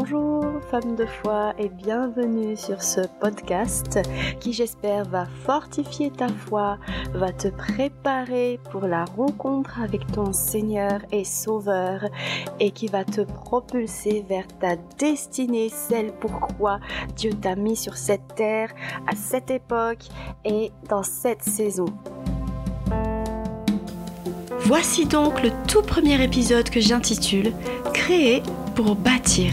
Bonjour femmes de foi et bienvenue sur ce podcast qui j'espère va fortifier ta foi, va te préparer pour la rencontre avec ton Seigneur et Sauveur et qui va te propulser vers ta destinée, celle pourquoi Dieu t'a mis sur cette terre à cette époque et dans cette saison. Voici donc le tout premier épisode que j'intitule Créer pour bâtir.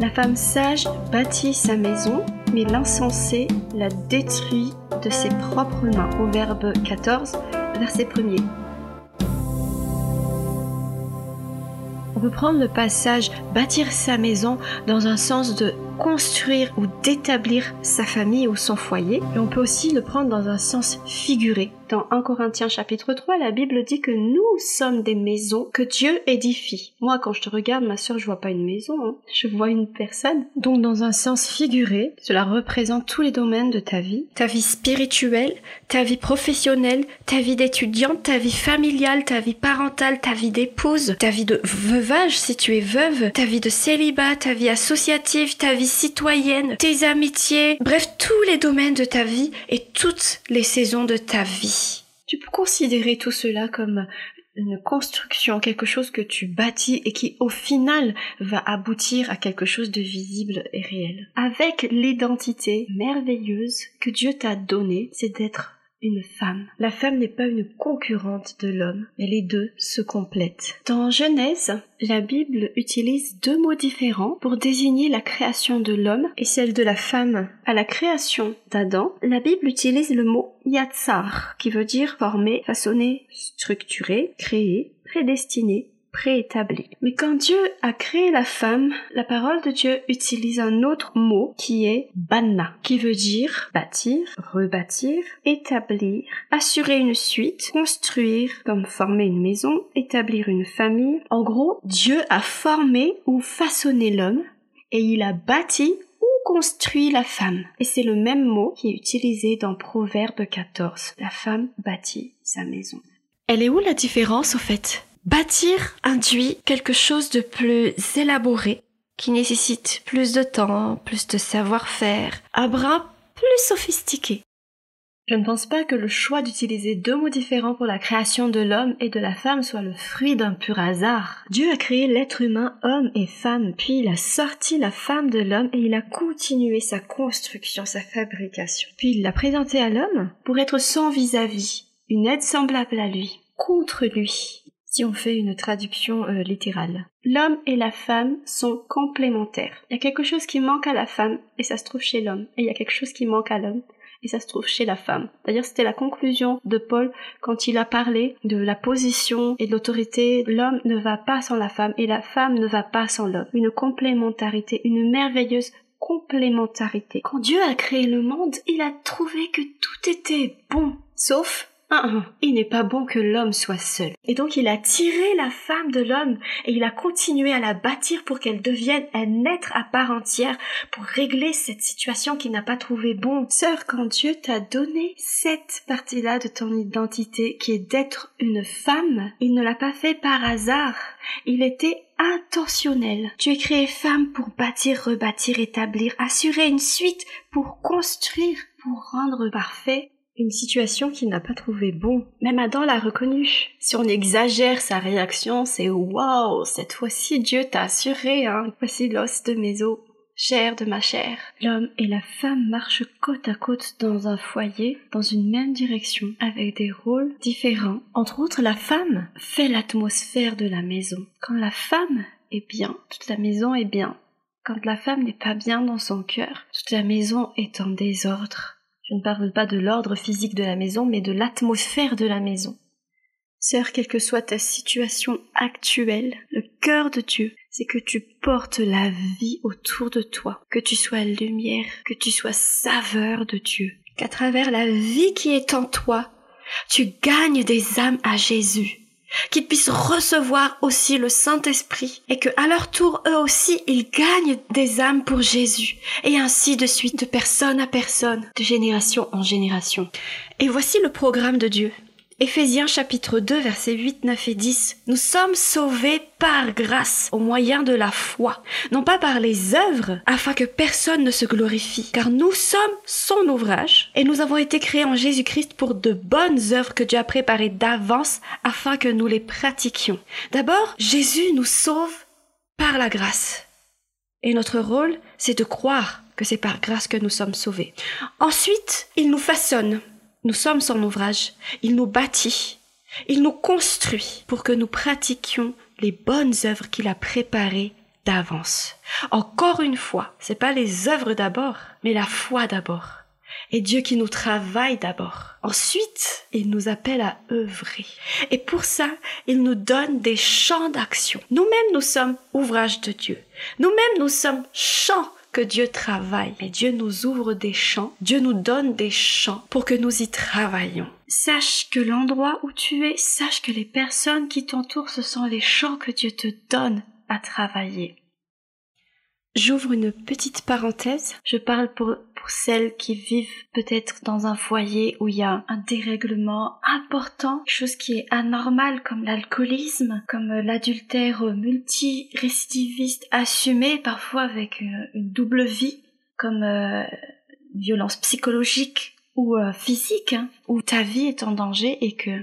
La femme sage bâtit sa maison, mais l'insensé la détruit de ses propres mains. Proverbe 14, verset 1er. On peut prendre le passage bâtir sa maison dans un sens de construire ou d'établir sa famille ou son foyer. Et on peut aussi le prendre dans un sens figuré. Dans 1 Corinthiens chapitre 3, la Bible dit que nous sommes des maisons que Dieu édifie. Moi, quand je te regarde, ma sœur, je vois pas une maison, hein. je vois une personne. Donc, dans un sens figuré, cela représente tous les domaines de ta vie. Ta vie spirituelle, ta vie professionnelle, ta vie d'étudiante, ta vie familiale, ta vie parentale, ta vie d'épouse, ta vie de veuvage si tu es veuve, ta vie de célibat, ta vie associative, ta vie citoyenne, tes amitiés, bref, tous les domaines de ta vie et toutes les saisons de ta vie. Tu peux considérer tout cela comme une construction, quelque chose que tu bâtis et qui au final va aboutir à quelque chose de visible et réel. Avec l'identité merveilleuse que Dieu t'a donnée, c'est d'être une femme. La femme n'est pas une concurrente de l'homme, mais les deux se complètent. Dans Genèse, la Bible utilise deux mots différents pour désigner la création de l'homme et celle de la femme. À la création d'Adam, la Bible utilise le mot yatsar, qui veut dire former, façonner, structurer, créer, prédestiner, Mais quand Dieu a créé la femme, la parole de Dieu utilise un autre mot qui est banna, qui veut dire bâtir, rebâtir, établir, assurer une suite, construire, comme former une maison, établir une famille. En gros, Dieu a formé ou façonné l'homme et il a bâti ou construit la femme. Et c'est le même mot qui est utilisé dans Proverbe 14. La femme bâtit sa maison. Elle est où la différence au fait? Bâtir induit quelque chose de plus élaboré, qui nécessite plus de temps, plus de savoir-faire, un brin plus sophistiqué. Je ne pense pas que le choix d'utiliser deux mots différents pour la création de l'homme et de la femme soit le fruit d'un pur hasard. Dieu a créé l'être humain homme et femme, puis il a sorti la femme de l'homme et il a continué sa construction, sa fabrication. Puis il l'a présenté à l'homme pour être son vis-à-vis, une aide semblable à lui, contre lui, si on fait une traduction euh, littérale. L'homme et la femme sont complémentaires. Il y a quelque chose qui manque à la femme et ça se trouve chez l'homme. Et il y a quelque chose qui manque à l'homme et ça se trouve chez la femme. D'ailleurs, c'était la conclusion de Paul quand il a parlé de la position et de l'autorité. L'homme ne va pas sans la femme et la femme ne va pas sans l'homme. Une complémentarité, une merveilleuse complémentarité. Quand Dieu a créé le monde, il a trouvé que tout était bon, sauf ah, il n'est pas bon que l'homme soit seul. Et donc il a tiré la femme de l'homme et il a continué à la bâtir pour qu'elle devienne un être à part entière pour régler cette situation qu'il n'a pas trouvé bon. Sœur, quand Dieu t'a donné cette partie-là de ton identité qui est d'être une femme, il ne l'a pas fait par hasard. Il était intentionnel. Tu es créée femme pour bâtir, rebâtir, établir, assurer une suite, pour construire, pour rendre parfait une situation qu'il n'a pas trouvé bon. Même Adam l'a reconnu. Si on exagère sa réaction, c'est waouh, cette fois-ci Dieu t'a assuré, hein. Voici l'os de mes os, chair de ma chair. L'homme et la femme marchent côte à côte dans un foyer, dans une même direction, avec des rôles différents. Entre autres, la femme fait l'atmosphère de la maison. Quand la femme est bien, toute la maison est bien. Quand la femme n'est pas bien dans son cœur, toute la maison est en désordre. Je ne parle pas de l'ordre physique de la maison, mais de l'atmosphère de la maison. Sœur, quelle que soit ta situation actuelle, le cœur de Dieu, c'est que tu portes la vie autour de toi, que tu sois lumière, que tu sois saveur de Dieu, qu'à travers la vie qui est en toi, tu gagnes des âmes à Jésus, qu'ils puissent recevoir aussi le Saint-Esprit et que à leur tour eux aussi ils gagnent des âmes pour Jésus et ainsi de suite de personne à personne, de génération en génération. Et voici le programme de Dieu. Éphésiens chapitre 2 versets 8, 9 et 10. Nous sommes sauvés par grâce au moyen de la foi, non pas par les œuvres, afin que personne ne se glorifie, car nous sommes son ouvrage et nous avons été créés en Jésus-Christ pour de bonnes œuvres que Dieu a préparées d'avance afin que nous les pratiquions. D'abord, Jésus nous sauve par la grâce. Et notre rôle, c'est de croire que c'est par grâce que nous sommes sauvés. Ensuite, il nous façonne. Nous sommes son ouvrage. Il nous bâtit. Il nous construit pour que nous pratiquions les bonnes œuvres qu'il a préparées d'avance. Encore une fois, c'est pas les œuvres d'abord, mais la foi d'abord. Et Dieu qui nous travaille d'abord. Ensuite, il nous appelle à œuvrer. Et pour ça, il nous donne des champs d'action. Nous-mêmes, nous sommes ouvrages de Dieu. Nous-mêmes, nous sommes champs que Dieu travaille. Mais Dieu nous ouvre des champs, Dieu nous donne des champs pour que nous y travaillions. Sache que l'endroit où tu es, sache que les personnes qui t'entourent, ce sont les champs que Dieu te donne à travailler. J'ouvre une petite parenthèse. Je parle pour, pour celles qui vivent peut-être dans un foyer où il y a un dérèglement important, chose qui est anormale comme l'alcoolisme, comme l'adultère multirécidiviste assumé parfois avec une, double vie, comme euh, violence psychologique ou euh, physique, hein, où ta vie est en danger et que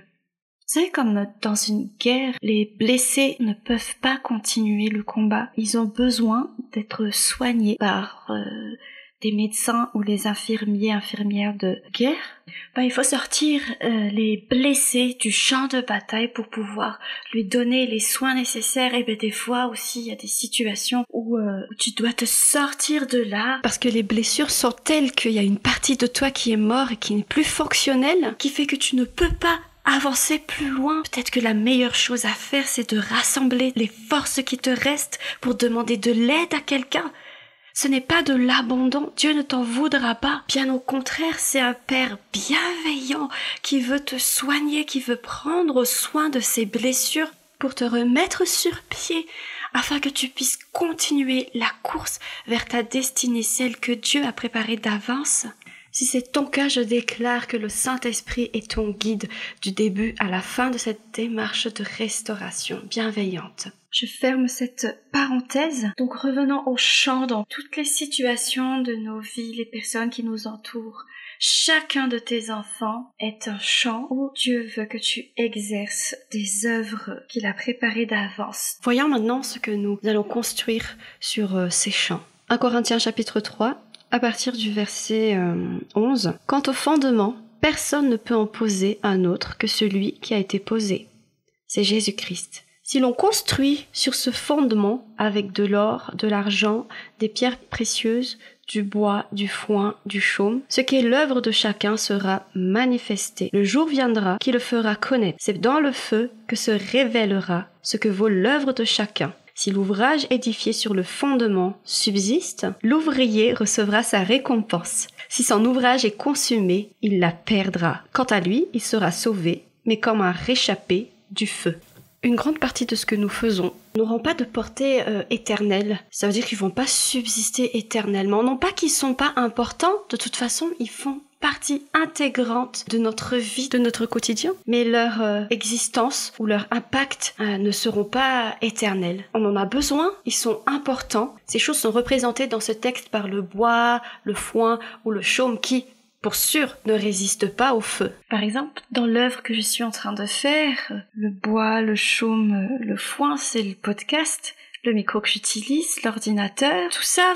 c'est comme dans une guerre, les blessés ne peuvent pas continuer le combat. Ils ont besoin d'être soignés par euh, des médecins ou les infirmiers, infirmières de guerre. Ben, il faut sortir euh, les blessés du champ de bataille pour pouvoir lui donner les soins nécessaires. Et ben, des fois aussi, il y a des situations où, euh, où tu dois te sortir de là parce que les blessures sont telles qu'il y a une partie de toi qui est morte et qui n'est plus fonctionnelle, qui fait que tu ne peux pas avancer plus loin. Peut-être que la meilleure chose à faire, c'est de rassembler les forces qui te restent pour demander de l'aide à quelqu'un. Ce n'est pas de l'abandon. Dieu ne t'en voudra pas. Bien au contraire, c'est un Père bienveillant qui veut te soigner, qui veut prendre soin de ses blessures pour te remettre sur pied afin que tu puisses continuer la course vers ta destinée, celle que Dieu a préparée d'avance. Si c'est ton cas, je déclare que le Saint-Esprit est ton guide du début à la fin de cette démarche de restauration bienveillante. Je ferme cette parenthèse. Donc revenons au chant dans toutes les situations de nos vies, les personnes qui nous entourent. Chacun de tes enfants est un chant où Dieu veut que tu exerces des œuvres qu'il a préparées d'avance. Voyons maintenant ce que nous allons construire sur euh, ces chants. 1 Corinthiens chapitre 3, à partir du verset 11. Euh, Quant au fondement, personne ne peut en poser un autre que celui qui a été posé. C'est Jésus-Christ. Si l'on construit sur ce fondement avec de l'or, de l'argent, des pierres précieuses, du bois, du foin, du chaume, ce qui est l'œuvre de chacun sera manifesté. Le jour viendra qui le fera connaître. C'est dans le feu que se révélera ce que vaut l'œuvre de chacun. Si l'ouvrage édifié sur le fondement subsiste, l'ouvrier recevra sa récompense. Si son ouvrage est consumé, il la perdra. Quant à lui, il sera sauvé, mais comme un réchappé du feu. Une grande partie de ce que nous faisons n'auront pas de portée euh, éternelle. Ça veut dire qu'ils vont pas subsister éternellement. Non pas qu'ils sont pas importants, de toute façon, ils font partie intégrante de notre vie, de notre quotidien, mais leur euh, existence ou leur impact euh, ne seront pas éternels. On en a besoin, ils sont importants. Ces choses sont représentées dans ce texte par le bois, le foin ou le chaume qui, pour sûr, ne résistent pas au feu. Par exemple, dans l'œuvre que je suis en train de faire, le bois, le chaume, le foin, c'est le podcast le micro que j'utilise, l'ordinateur, tout ça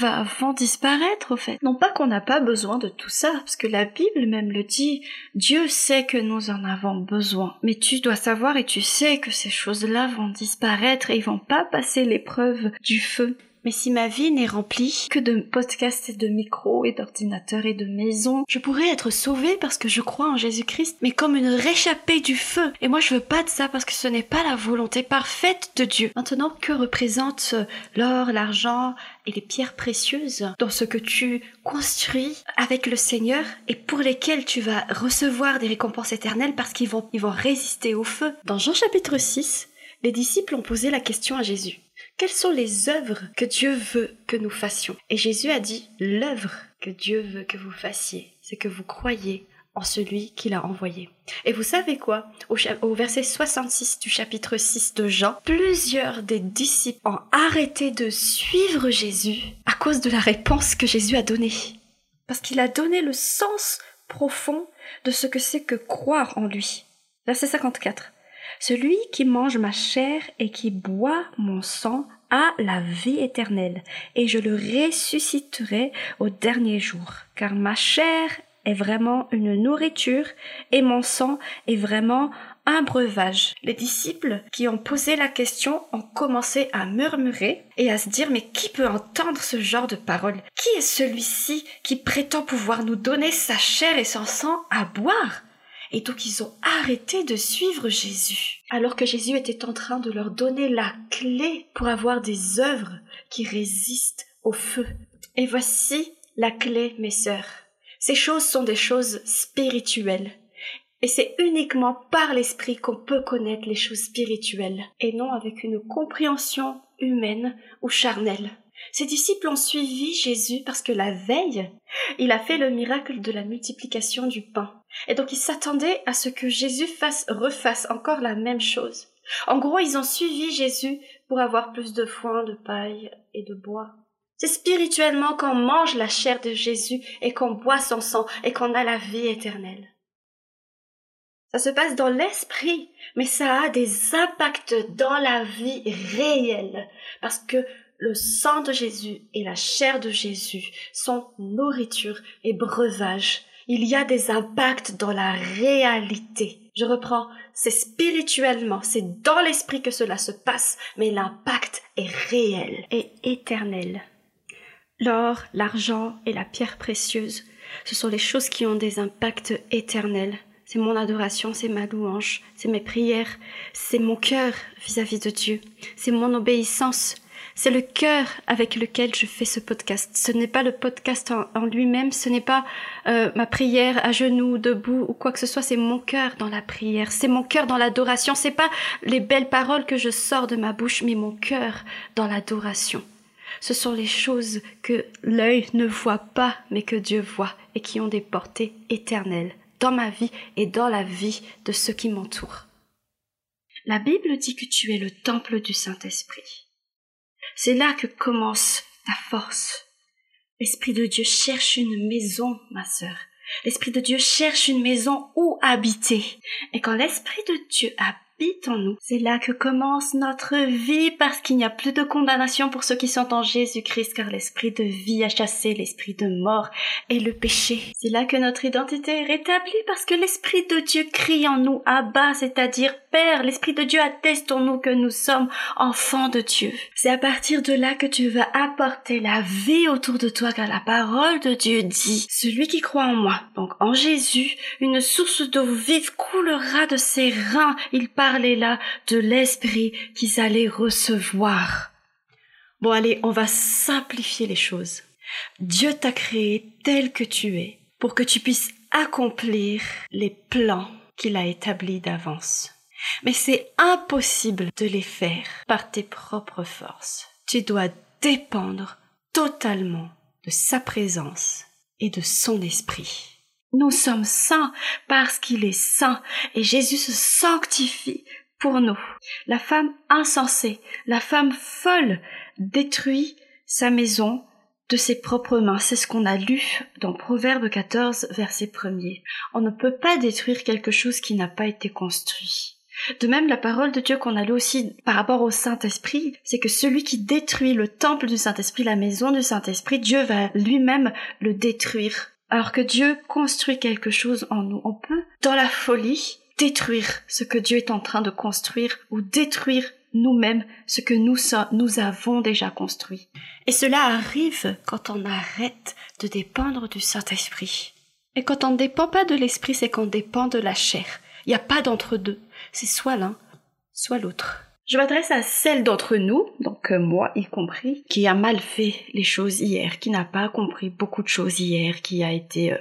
va, vont disparaître au fait. Non pas qu'on n'a pas besoin de tout ça, parce que la Bible même le dit, Dieu sait que nous en avons besoin. Mais tu dois savoir et tu sais que ces choses-là vont disparaître et ils vont pas passer l'épreuve du feu. Mais si ma vie n'est remplie que de podcasts et de micros et d'ordinateurs et de maisons, je pourrais être sauvée parce que je crois en Jésus-Christ, mais comme une réchappée du feu. Et moi je veux pas de ça parce que ce n'est pas la volonté parfaite de Dieu. Maintenant, que représente l'or, l'argent et les pierres précieuses dans ce que tu construis avec le Seigneur et pour lesquels tu vas recevoir des récompenses éternelles parce qu'ils vont, vont résister au feu? Dans Jean chapitre 6, les disciples ont posé la question à Jésus. Quelles sont les œuvres que Dieu veut que nous fassions? Et Jésus a dit, l'œuvre que Dieu veut que vous fassiez, c'est que vous croyez en celui qui l'a envoyé. Et vous savez quoi? Au, verset 66 du chapitre 6 de Jean, plusieurs des disciples ont arrêté de suivre Jésus à cause de la réponse que Jésus a donnée. Parce qu'il a donné le sens profond de ce que c'est que croire en lui. Verset 54. Celui qui mange ma chair et qui boit mon sang a la vie éternelle, et je le ressusciterai au dernier jour, car ma chair est vraiment une nourriture et mon sang est vraiment un breuvage. Les disciples qui ont posé la question ont commencé à murmurer et à se dire mais qui peut entendre ce genre de paroles Qui est celui-ci qui prétend pouvoir nous donner sa chair et son sang à boire? Et donc ils ont arrêté de suivre Jésus, alors que Jésus était en train de leur donner la clé pour avoir des œuvres qui résistent au feu. Et voici la clé, mes sœurs. Ces choses sont des choses spirituelles. Et c'est uniquement par l'esprit qu'on peut connaître les choses spirituelles, et non avec une compréhension humaine ou charnelle. Ses disciples ont suivi Jésus parce que la veille, il a fait le miracle de la multiplication du pain. Et donc ils s'attendaient à ce que Jésus fasse, refasse encore la même chose. En gros, ils ont suivi Jésus pour avoir plus de foin, de paille et de bois. C'est spirituellement qu'on mange la chair de Jésus et qu'on boit son sang et qu'on a la vie éternelle. Ça se passe dans l'esprit, mais ça a des impacts dans la vie réelle. Parce que le sang de Jésus et la chair de Jésus sont nourriture et breuvage. Il y a des impacts dans la réalité. Je reprends, c'est spirituellement, c'est dans l'esprit que cela se passe, mais l'impact est réel et éternel. L'or, l'argent et la pierre précieuse, ce sont les choses qui ont des impacts éternels. C'est mon adoration, c'est ma louange, c'est mes prières, c'est mon cœur vis-à-vis de Dieu, c'est mon obéissance, c'est le cœur avec lequel je fais ce podcast. Ce n'est pas le podcast en, lui-même, ce n'est pas euh, ma prière à genoux, debout ou quoi que ce soit, c'est mon cœur dans la prière, c'est mon cœur dans l'adoration, c'est pas les belles paroles que je sors de ma bouche, mais mon cœur dans l'adoration. Ce sont les choses que l'œil ne voit pas, mais que Dieu voit et qui ont des portées éternelles dans ma vie et dans la vie de ceux qui m'entourent. La Bible dit que tu es le temple du Saint-Esprit. C'est là que commence ta force. L'Esprit de Dieu cherche une maison, ma sœur. L'Esprit de Dieu cherche une maison où habiter. Et quand l'Esprit de Dieu habite, en nous. C'est là que commence notre vie parce qu'il n'y a plus de condamnation pour ceux qui sont en Jésus-Christ car l'esprit de vie a chassé l'esprit de mort et le péché. C'est là que notre identité est rétablie parce que l'esprit de Dieu crie en nous à bas, c'est-à-dire Père, l'esprit de Dieu atteste en nous que nous sommes enfants de Dieu. C'est à partir de là que tu vas apporter la vie autour de toi car la parole de Dieu dit celui qui croit en moi, donc en Jésus, une source d'eau vive coulera de ses reins. Il parler là de l'esprit qu'ils allaient recevoir. Bon allez, on va simplifier les choses. Dieu t'a créé tel que tu es pour que tu puisses accomplir les plans qu'il a établis d'avance. Mais c'est impossible de les faire par tes propres forces. Tu dois dépendre totalement de sa présence et de son esprit. Nous sommes saints parce qu'il est saint et Jésus se sanctifie pour nous. La femme insensée, la femme folle détruit sa maison de ses propres mains. C'est ce qu'on a lu dans Proverbe 14, verset 1er. On ne peut pas détruire quelque chose qui n'a pas été construit. De même, la parole de Dieu qu'on a lu aussi par rapport au Saint-Esprit, c'est que celui qui détruit le temple du Saint-Esprit, la maison du Saint-Esprit, Dieu va lui-même le détruire alors que Dieu construit quelque chose en nous, on peut, dans la folie, détruire ce que Dieu est en train de construire ou détruire nous-mêmes ce que nous, avons déjà construit. Et cela arrive quand on arrête de dépendre du Saint-Esprit. Et quand on ne dépend pas de l'Esprit, c'est qu'on dépend de la chair. Il n'y a pas d'entre-deux. C'est soit l'un, soit l'autre. Je m'adresse à celle d'entre nous, donc euh, moi y compris, qui a mal fait les choses hier, qui n'a pas compris beaucoup de choses hier, qui a été euh,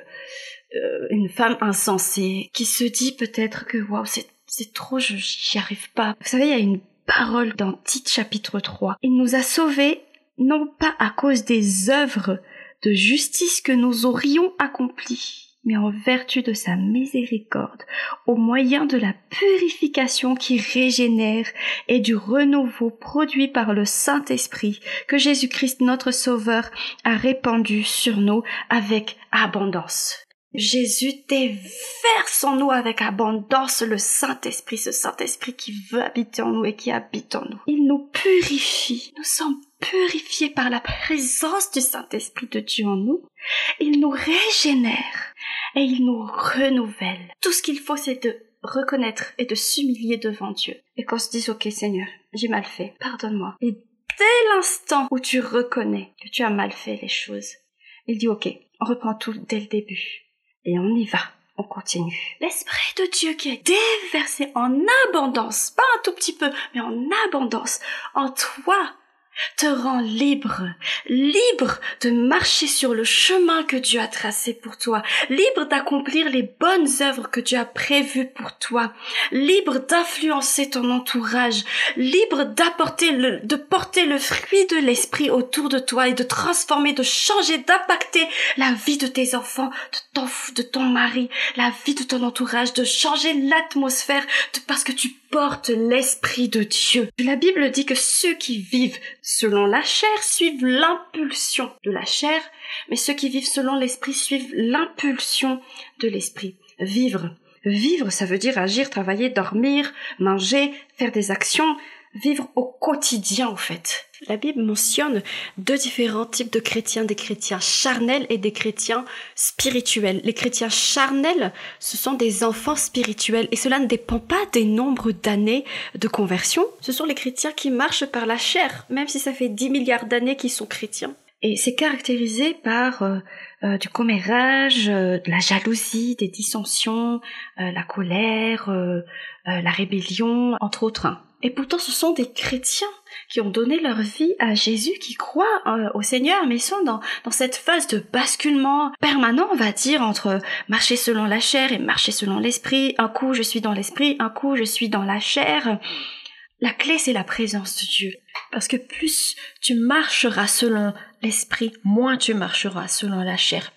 euh, une femme insensée, qui se dit peut-être que waouh c'est c'est trop, j'y arrive pas. Vous savez, il y a une parole dans Tite chapitre 3. Il nous a sauvés non pas à cause des œuvres de justice que nous aurions accomplies, mais en vertu de sa miséricorde, au moyen de la purification qui régénère et du renouveau produit par le Saint-Esprit que Jésus-Christ notre Sauveur a répandu sur nous avec abondance. Jésus déverse en nous avec abondance le Saint-Esprit, ce Saint-Esprit qui veut habiter en nous et qui habite en nous. Il nous purifie. Nous sommes purifiés par la présence du Saint-Esprit de Dieu en nous. Il nous régénère et il nous renouvelle. Tout ce qu'il faut, c'est de reconnaître et de s'humilier devant Dieu. Et qu'on se dise, ok Seigneur, j'ai mal fait, pardonne-moi. Et dès l'instant où tu reconnais que tu as mal fait les choses, il dit, ok, on reprend tout dès le début et on y va. On continue. L'Esprit de Dieu qui est déversé en abondance, pas un tout petit peu, mais en abondance, en toi, te rend libre, libre de marcher sur le chemin que Dieu a tracé pour toi, libre d'accomplir les bonnes œuvres que Dieu a prévues pour toi, libre d'influencer ton entourage, libre d'apporter le, de porter le fruit de l'esprit autour de toi et de transformer, de changer, d'impacter la vie de tes enfants, de ton, de ton mari, la vie de ton entourage, de changer l'atmosphère parce que tu portes l'esprit de Dieu. La Bible dit que ceux qui vivent selon la chair suivent l'impulsion de la chair, mais ceux qui vivent selon l'esprit suivent l'impulsion de l'esprit. Vivre. Vivre, ça veut dire agir, travailler, dormir, manger, faire des actions, vivre au quotidien, en fait. La Bible mentionne deux différents types de chrétiens, des chrétiens charnels et des chrétiens spirituels. Les chrétiens charnels, ce sont des enfants spirituels et cela ne dépend pas des nombres d'années de conversion. Ce sont les chrétiens qui marchent par la chair, même si ça fait 10 milliards d'années qu'ils sont chrétiens. Et c'est caractérisé par euh, euh, du commérage, euh, de la jalousie, des dissensions, la colère, la rébellion, entre autres. Et pourtant, ce sont des chrétiens qui ont donné leur vie à Jésus, qui croient euh, au Seigneur, mais sont dans, dans cette phase de basculement permanent, on va dire, entre marcher selon la chair et marcher selon l'esprit. Un coup, je suis dans l'esprit, un coup, je suis dans la chair. La clé, c'est la présence de Dieu. Parce que plus tu marcheras selon l'esprit, moins tu marcheras selon la chair.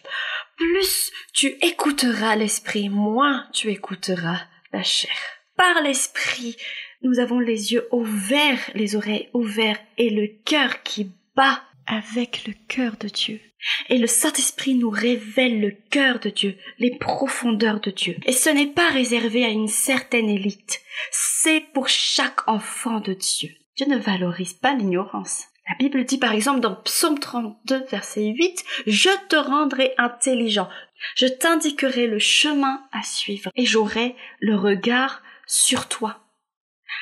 Plus tu écouteras l'esprit, moins tu écouteras la chair. Par l'esprit, nous avons les yeux ouverts, les oreilles ouvertes et le cœur qui bat avec le cœur de Dieu. Et le Saint-Esprit nous révèle le cœur de Dieu, les profondeurs de Dieu. Et ce n'est pas réservé à une certaine élite, c'est pour chaque enfant de Dieu. Dieu ne valorise pas l'ignorance. La Bible dit par exemple dans Psaume 32, verset 8, Je te rendrai intelligent, je t'indiquerai le chemin à suivre, et j'aurai le regard sur toi.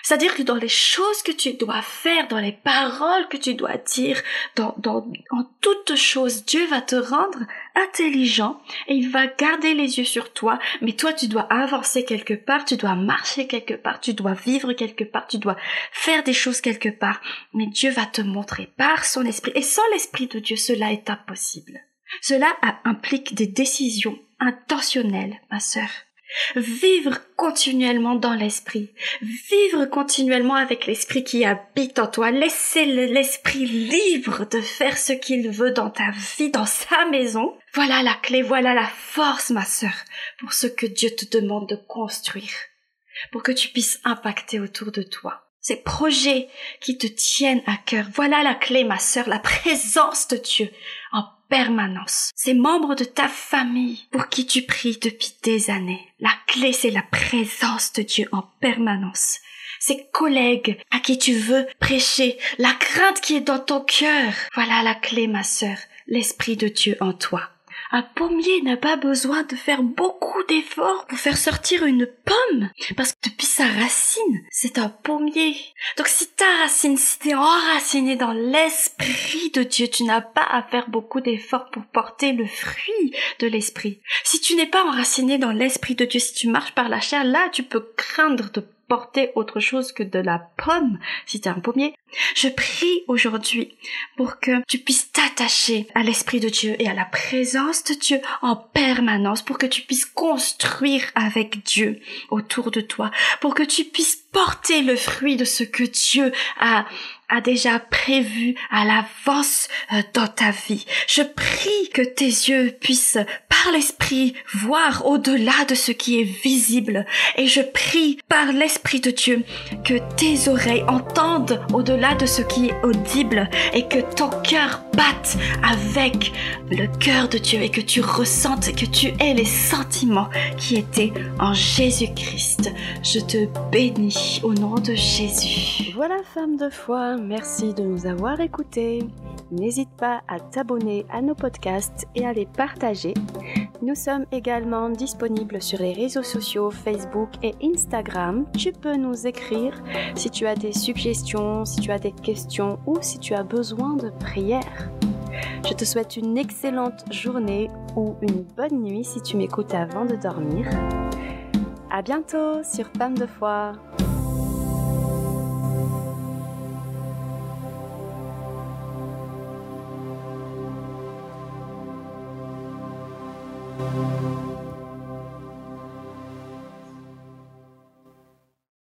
C'est-à-dire que dans les choses que tu dois faire, dans les paroles que tu dois dire, dans, dans, en toutes choses, Dieu va te rendre intelligent et il va garder les yeux sur toi. Mais toi, tu dois avancer quelque part, tu dois marcher quelque part, tu dois vivre quelque part, tu dois faire des choses quelque part. Mais Dieu va te montrer par son esprit. Et sans l'esprit de Dieu, cela est impossible. Cela implique des décisions intentionnelles, ma sœur. Vivre continuellement dans l'esprit. Vivre continuellement avec l'esprit qui habite en toi. Laisser l'esprit libre de faire ce qu'il veut dans ta vie, dans sa maison. Voilà la clé, voilà la force, ma sœur, pour ce que Dieu te demande de construire. Pour que tu puisses impacter autour de toi. Ces projets qui te tiennent à cœur. Voilà la clé, ma sœur, la présence de Dieu permanence. Ces membres de ta famille pour qui tu pries depuis des années. La clé, c'est la présence de Dieu en permanence. Ces collègues à qui tu veux prêcher, la crainte qui est dans ton cœur. Voilà la clé, ma sœur, l'Esprit de Dieu en toi. Un pommier n'a pas besoin de faire beaucoup d'efforts pour faire sortir une pomme, parce que depuis sa racine, c'est un pommier. Donc si ta racine, si t'es enraciné dans l'esprit de Dieu, tu n'as pas à faire beaucoup d'efforts pour porter le fruit de l'esprit. Si tu n'es pas enraciné dans l'esprit de Dieu, si tu marches par la chair, là tu peux craindre de porter autre chose que de la pomme, si tu un pommier. Je prie aujourd'hui pour que tu puisses t'attacher à l'Esprit de Dieu et à la présence de Dieu en permanence, pour que tu puisses construire avec Dieu autour de toi, pour que tu puisses porter le fruit de ce que Dieu a a déjà prévu à l'avance euh, dans ta vie. Je prie que tes yeux puissent, par l'Esprit, voir au-delà de ce qui est visible. Et je prie, par l'Esprit de Dieu, que tes oreilles entendent au-delà de ce qui est audible et que ton cœur batte avec le cœur de Dieu et que tu ressentes, que tu aies les sentiments qui étaient en Jésus-Christ. Je te bénis au nom de Jésus. Voilà, femme de foi merci de nous avoir écoutés. N'hésite pas à t'abonner à nos podcasts et à les partager. Nous sommes également disponibles sur les réseaux sociaux Facebook et Instagram. Tu peux nous écrire si tu as des suggestions, si tu as des questions ou si tu as besoin de prières. Je te souhaite une excellente journée ou une bonne nuit si tu m'écoutes avant de dormir. À bientôt sur Femme de foi.